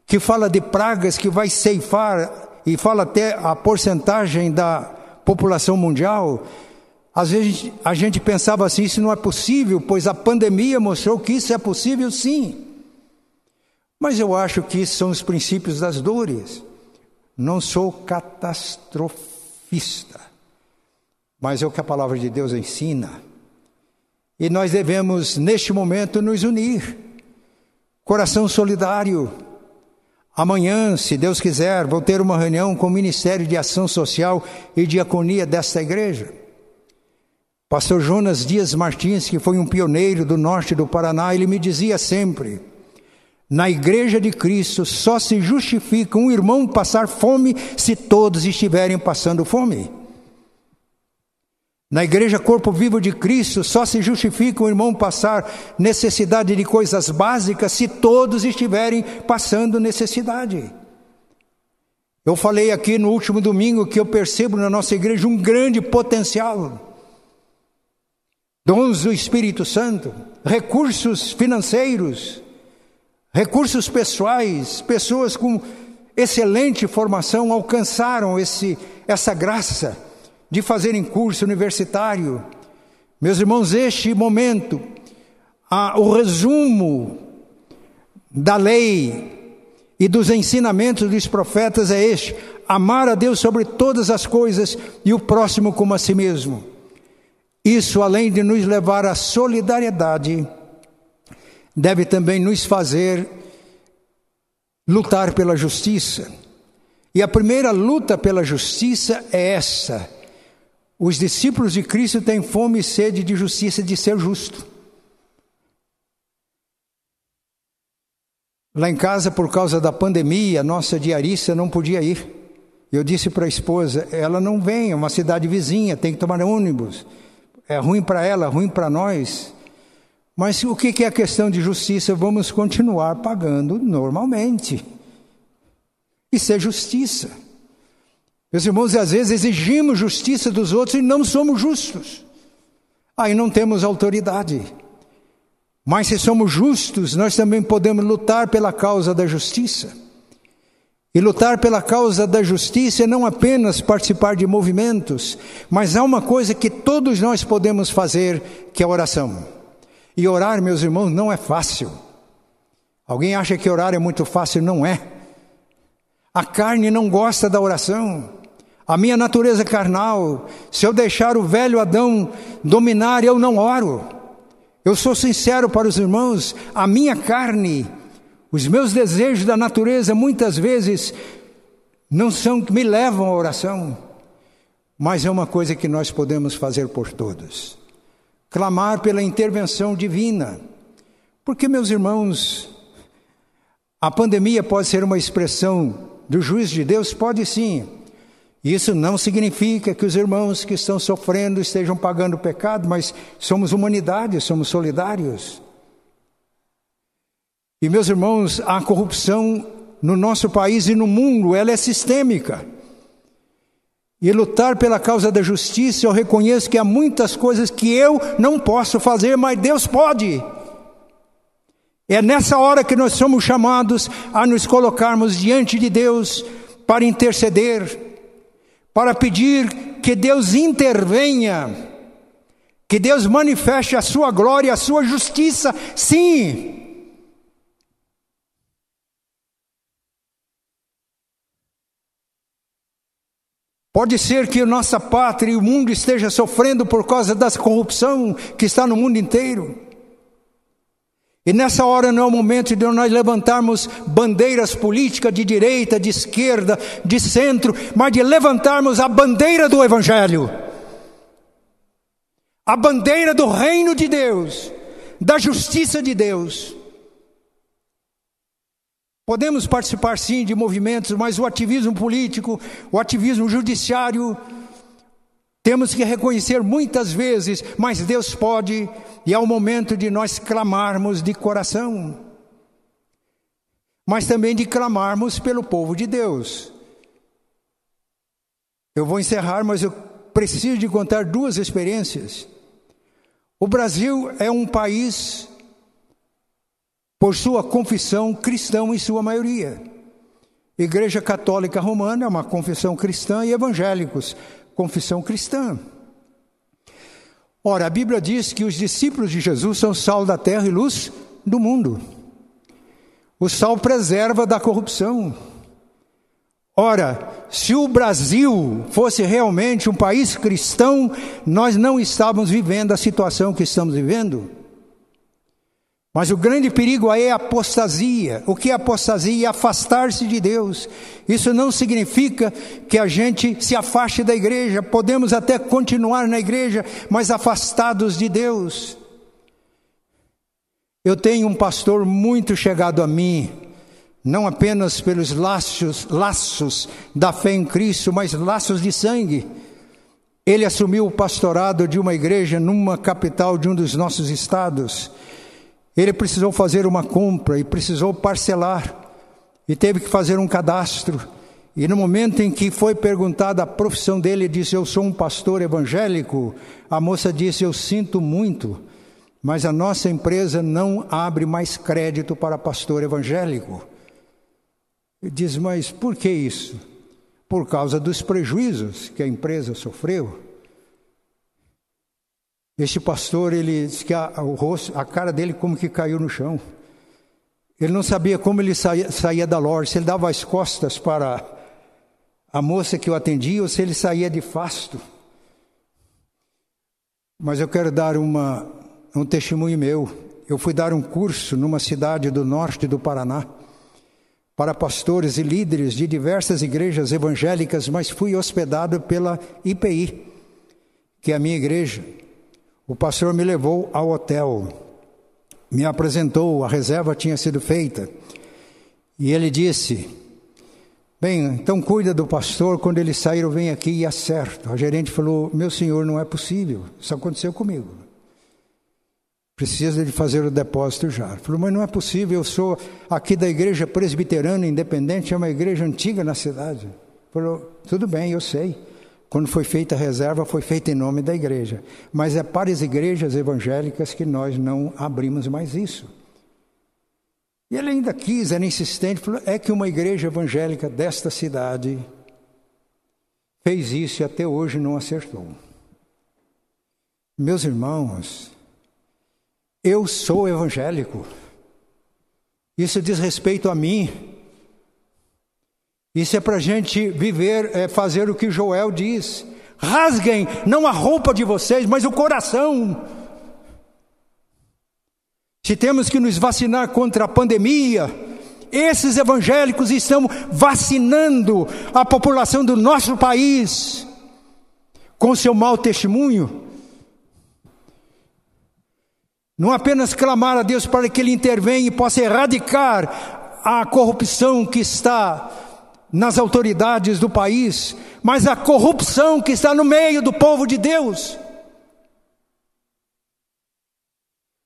que fala de pragas que vai ceifar e fala até a porcentagem da população mundial. Às vezes a gente pensava assim: isso não é possível, pois a pandemia mostrou que isso é possível sim. Mas eu acho que isso são os princípios das dores. Não sou catastrofista, mas é o que a palavra de Deus ensina. E nós devemos, neste momento, nos unir. Coração solidário. Amanhã, se Deus quiser, vou ter uma reunião com o Ministério de Ação Social e Diaconia desta igreja. Pastor Jonas Dias Martins, que foi um pioneiro do norte do Paraná, ele me dizia sempre: na igreja de Cristo só se justifica um irmão passar fome se todos estiverem passando fome. Na igreja Corpo Vivo de Cristo, só se justifica o irmão passar necessidade de coisas básicas se todos estiverem passando necessidade. Eu falei aqui no último domingo que eu percebo na nossa igreja um grande potencial. Dons do Espírito Santo, recursos financeiros, recursos pessoais, pessoas com excelente formação alcançaram esse, essa graça de fazerem curso universitário. Meus irmãos, este momento, a, o resumo da lei e dos ensinamentos dos profetas é este: amar a Deus sobre todas as coisas e o próximo como a si mesmo. Isso, além de nos levar à solidariedade, deve também nos fazer lutar pela justiça. E a primeira luta pela justiça é essa os discípulos de Cristo têm fome e sede de justiça, de ser justo. Lá em casa, por causa da pandemia, nossa diarista não podia ir. Eu disse para a esposa: ela não vem, é uma cidade vizinha, tem que tomar ônibus. É ruim para ela, ruim para nós. Mas o que é a questão de justiça? Vamos continuar pagando normalmente. Isso é justiça. Meus irmãos, às vezes exigimos justiça dos outros e não somos justos. Aí não temos autoridade. Mas se somos justos, nós também podemos lutar pela causa da justiça. E lutar pela causa da justiça é não apenas participar de movimentos, mas há uma coisa que todos nós podemos fazer, que é a oração. E orar, meus irmãos, não é fácil. Alguém acha que orar é muito fácil? Não é. A carne não gosta da oração a minha natureza carnal, se eu deixar o velho Adão dominar, eu não oro. Eu sou sincero para os irmãos, a minha carne, os meus desejos da natureza muitas vezes não são que me levam à oração, mas é uma coisa que nós podemos fazer por todos. Clamar pela intervenção divina. Porque, meus irmãos, a pandemia pode ser uma expressão do juízo de Deus? Pode sim. Isso não significa que os irmãos que estão sofrendo estejam pagando o pecado, mas somos humanidade, somos solidários. E meus irmãos, a corrupção no nosso país e no mundo, ela é sistêmica. E lutar pela causa da justiça, eu reconheço que há muitas coisas que eu não posso fazer, mas Deus pode. É nessa hora que nós somos chamados a nos colocarmos diante de Deus para interceder para pedir que Deus intervenha, que Deus manifeste a sua glória, a sua justiça, sim. Pode ser que nossa pátria e o mundo esteja sofrendo por causa da corrupção que está no mundo inteiro. E nessa hora não é o momento de nós levantarmos bandeiras políticas de direita, de esquerda, de centro, mas de levantarmos a bandeira do Evangelho, a bandeira do reino de Deus, da justiça de Deus. Podemos participar sim de movimentos, mas o ativismo político, o ativismo judiciário, temos que reconhecer muitas vezes, mas Deus pode, e é o momento de nós clamarmos de coração, mas também de clamarmos pelo povo de Deus. Eu vou encerrar, mas eu preciso de contar duas experiências. O Brasil é um país, por sua confissão, cristão em sua maioria. Igreja Católica Romana é uma confissão cristã e evangélicos, confissão cristã. Ora, a Bíblia diz que os discípulos de Jesus são sal da terra e luz do mundo. O sal preserva da corrupção. Ora, se o Brasil fosse realmente um país cristão, nós não estávamos vivendo a situação que estamos vivendo. Mas o grande perigo é a apostasia. O que é apostasia? Afastar-se de Deus. Isso não significa que a gente se afaste da igreja. Podemos até continuar na igreja, mas afastados de Deus. Eu tenho um pastor muito chegado a mim, não apenas pelos laços, laços da fé em Cristo, mas laços de sangue. Ele assumiu o pastorado de uma igreja numa capital de um dos nossos estados. Ele precisou fazer uma compra e precisou parcelar e teve que fazer um cadastro. E no momento em que foi perguntada a profissão dele, ele disse: Eu sou um pastor evangélico. A moça disse: Eu sinto muito, mas a nossa empresa não abre mais crédito para pastor evangélico. Ele diz: Mas por que isso? Por causa dos prejuízos que a empresa sofreu. Este pastor, ele disse que a, o rosto, a cara dele como que caiu no chão. Ele não sabia como ele saía, saía da loja, se ele dava as costas para a moça que o atendia ou se ele saía de fasto. Mas eu quero dar uma, um testemunho meu. Eu fui dar um curso numa cidade do norte do Paraná para pastores e líderes de diversas igrejas evangélicas, mas fui hospedado pela IPI, que é a minha igreja. O pastor me levou ao hotel, me apresentou, a reserva tinha sido feita, e ele disse: Bem, então cuida do pastor, quando ele sair, eu venho aqui e acerto. A gerente falou: Meu senhor, não é possível, isso aconteceu comigo. Precisa de fazer o depósito já. Falou, mas não é possível, eu sou aqui da igreja presbiteriana independente, é uma igreja antiga na cidade. Falou, tudo bem, eu sei. Quando foi feita a reserva, foi feita em nome da igreja. Mas é para as igrejas evangélicas que nós não abrimos mais isso. E ele ainda quis, era insistente, falou: é que uma igreja evangélica desta cidade fez isso e até hoje não acertou. Meus irmãos, eu sou evangélico. Isso diz respeito a mim. Isso é para a gente viver, é fazer o que Joel diz. Rasguem não a roupa de vocês, mas o coração. Se temos que nos vacinar contra a pandemia, esses evangélicos estão vacinando a população do nosso país com seu mau testemunho. Não apenas clamar a Deus para que Ele intervenha e possa erradicar a corrupção que está nas autoridades do país, mas a corrupção que está no meio do povo de Deus.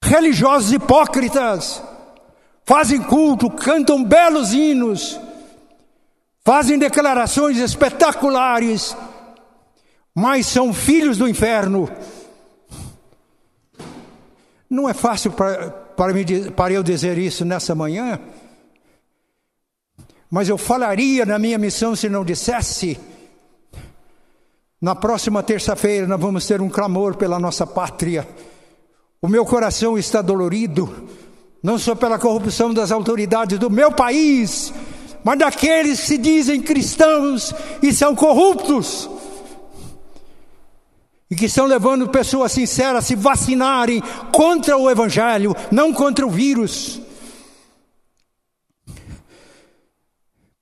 Religiosos hipócritas fazem culto, cantam belos hinos, fazem declarações espetaculares, mas são filhos do inferno. Não é fácil para, para, me, para eu dizer isso nessa manhã, mas eu falaria na minha missão se não dissesse. Na próxima terça-feira nós vamos ter um clamor pela nossa pátria. O meu coração está dolorido, não só pela corrupção das autoridades do meu país, mas daqueles que se dizem cristãos e são corruptos. E que estão levando pessoas sinceras a se vacinarem contra o Evangelho, não contra o vírus.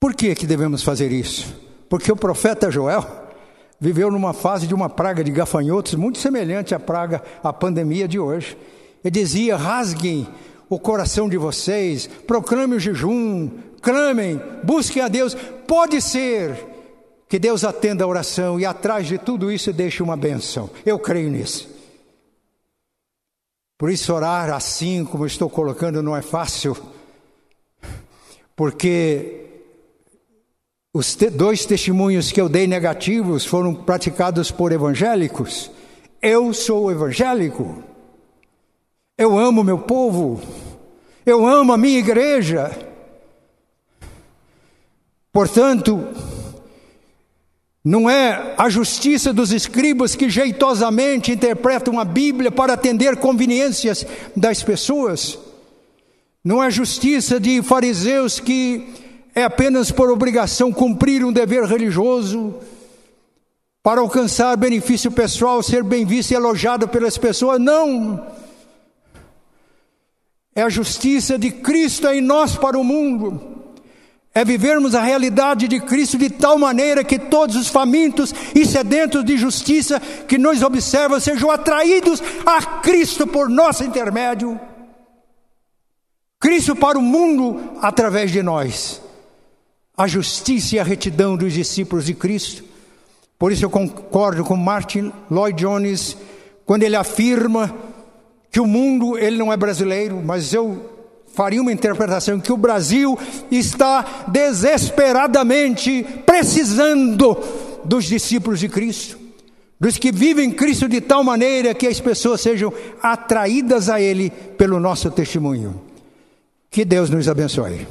Por que, que devemos fazer isso? Porque o profeta Joel viveu numa fase de uma praga de gafanhotos muito semelhante à praga, à pandemia de hoje. Ele dizia: rasguem o coração de vocês, proclame o jejum, clamem, busquem a Deus. Pode ser que Deus atenda a oração e atrás de tudo isso deixe uma benção. Eu creio nisso. Por isso, orar assim como estou colocando não é fácil, porque os te dois testemunhos que eu dei negativos foram praticados por evangélicos. Eu sou evangélico. Eu amo meu povo. Eu amo a minha igreja. Portanto, não é a justiça dos escribas que jeitosamente interpretam a Bíblia para atender conveniências das pessoas. Não é a justiça de fariseus que é apenas por obrigação cumprir um dever religioso, para alcançar benefício pessoal, ser bem visto e elogiado pelas pessoas. Não! É a justiça de Cristo em nós para o mundo é vivermos a realidade de Cristo de tal maneira que todos os famintos e sedentos de justiça que nos observam sejam atraídos a Cristo por nosso intermédio. Cristo para o mundo através de nós. A justiça e a retidão dos discípulos de Cristo. Por isso eu concordo com Martin Lloyd Jones quando ele afirma que o mundo ele não é brasileiro, mas eu faria uma interpretação que o Brasil está desesperadamente precisando dos discípulos de Cristo, dos que vivem Cristo de tal maneira que as pessoas sejam atraídas a Ele pelo nosso testemunho. Que Deus nos abençoe.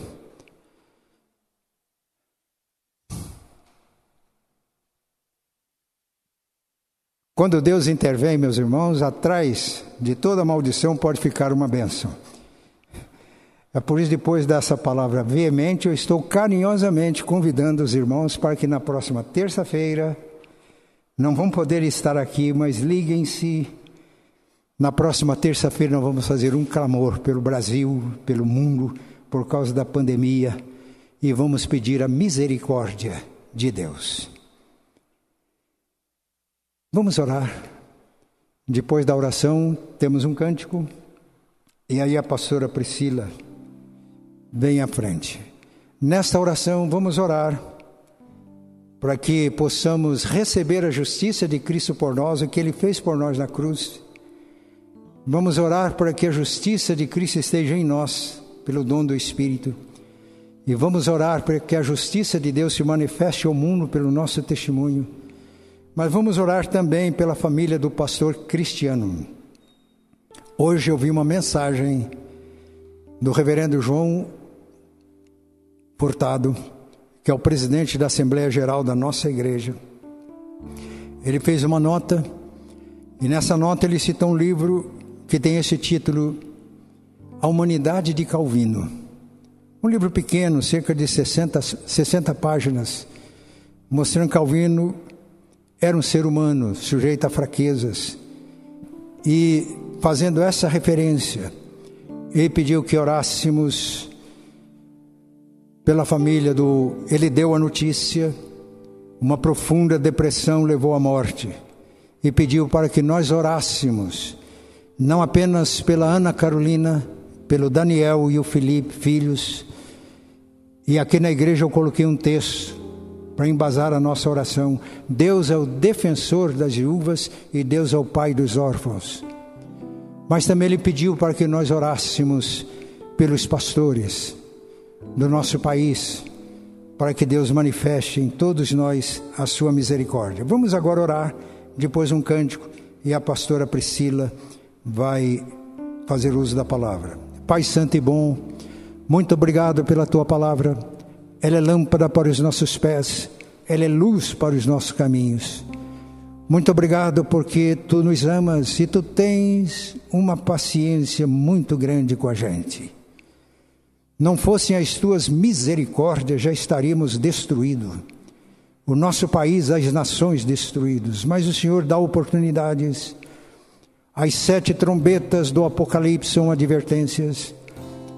Quando Deus intervém, meus irmãos, atrás de toda maldição pode ficar uma bênção. É por isso, depois dessa palavra veemente, eu estou carinhosamente convidando os irmãos para que na próxima terça-feira, não vão poder estar aqui, mas liguem-se. Na próxima terça-feira, nós vamos fazer um clamor pelo Brasil, pelo mundo, por causa da pandemia, e vamos pedir a misericórdia de Deus. Vamos orar. Depois da oração, temos um cântico, e aí a pastora Priscila vem à frente. Nesta oração, vamos orar para que possamos receber a justiça de Cristo por nós, o que Ele fez por nós na cruz. Vamos orar para que a justiça de Cristo esteja em nós, pelo dom do Espírito. E vamos orar para que a justiça de Deus se manifeste ao mundo pelo nosso testemunho. Mas vamos orar também pela família do pastor Cristiano. Hoje eu vi uma mensagem do reverendo João Furtado, que é o presidente da Assembleia Geral da nossa igreja. Ele fez uma nota, e nessa nota ele cita um livro que tem esse título, A Humanidade de Calvino. Um livro pequeno, cerca de 60, 60 páginas, mostrando Calvino era um ser humano, sujeito a fraquezas. E fazendo essa referência, ele pediu que orássemos pela família do. Ele deu a notícia, uma profunda depressão levou à morte e pediu para que nós orássemos, não apenas pela Ana Carolina, pelo Daniel e o Felipe, filhos. E aqui na igreja eu coloquei um texto para embasar a nossa oração. Deus é o defensor das viúvas e Deus é o pai dos órfãos. Mas também ele pediu para que nós orássemos pelos pastores do nosso país, para que Deus manifeste em todos nós a sua misericórdia. Vamos agora orar, depois um cântico, e a pastora Priscila vai fazer uso da palavra. Pai Santo e bom, muito obrigado pela tua palavra. Ela é lâmpada para os nossos pés, ela é luz para os nossos caminhos. Muito obrigado porque tu nos amas e tu tens uma paciência muito grande com a gente. Não fossem as tuas misericórdias, já estaríamos destruídos. O nosso país, as nações destruídos. Mas o Senhor dá oportunidades. As sete trombetas do Apocalipse são advertências.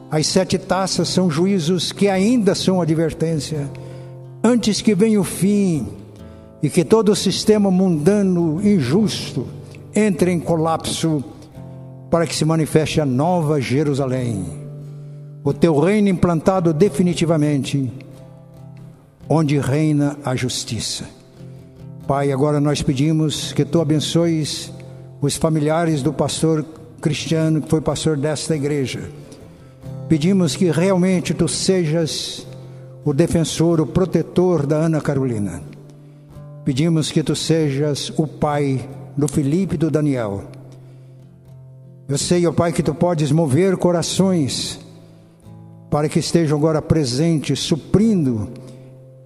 As sete taças são juízos que ainda são advertência. Antes que venha o fim e que todo o sistema mundano injusto entre em colapso para que se manifeste a nova Jerusalém o teu reino implantado definitivamente, onde reina a justiça. Pai, agora nós pedimos que tu abençoes os familiares do pastor cristiano que foi pastor desta igreja. Pedimos que realmente tu sejas o defensor, o protetor da Ana Carolina. Pedimos que tu sejas o pai do Felipe e do Daniel. Eu sei, ó Pai, que tu podes mover corações para que estejam agora presentes, suprindo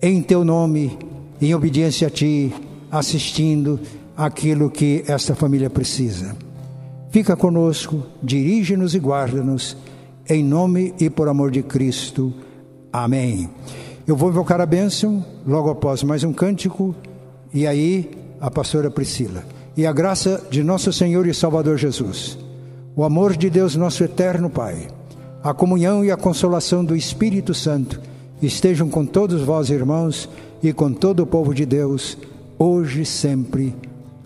em teu nome, em obediência a ti, assistindo aquilo que esta família precisa. Fica conosco, dirige-nos e guarda-nos, em nome e por amor de Cristo. Amém. Eu vou invocar a bênção logo após mais um cântico, e aí a pastora Priscila. E a graça de nosso Senhor e Salvador Jesus, o amor de Deus, nosso eterno Pai, a comunhão e a consolação do Espírito Santo estejam com todos vós, irmãos, e com todo o povo de Deus, hoje e sempre.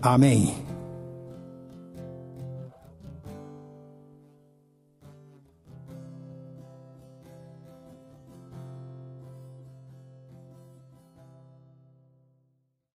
Amém.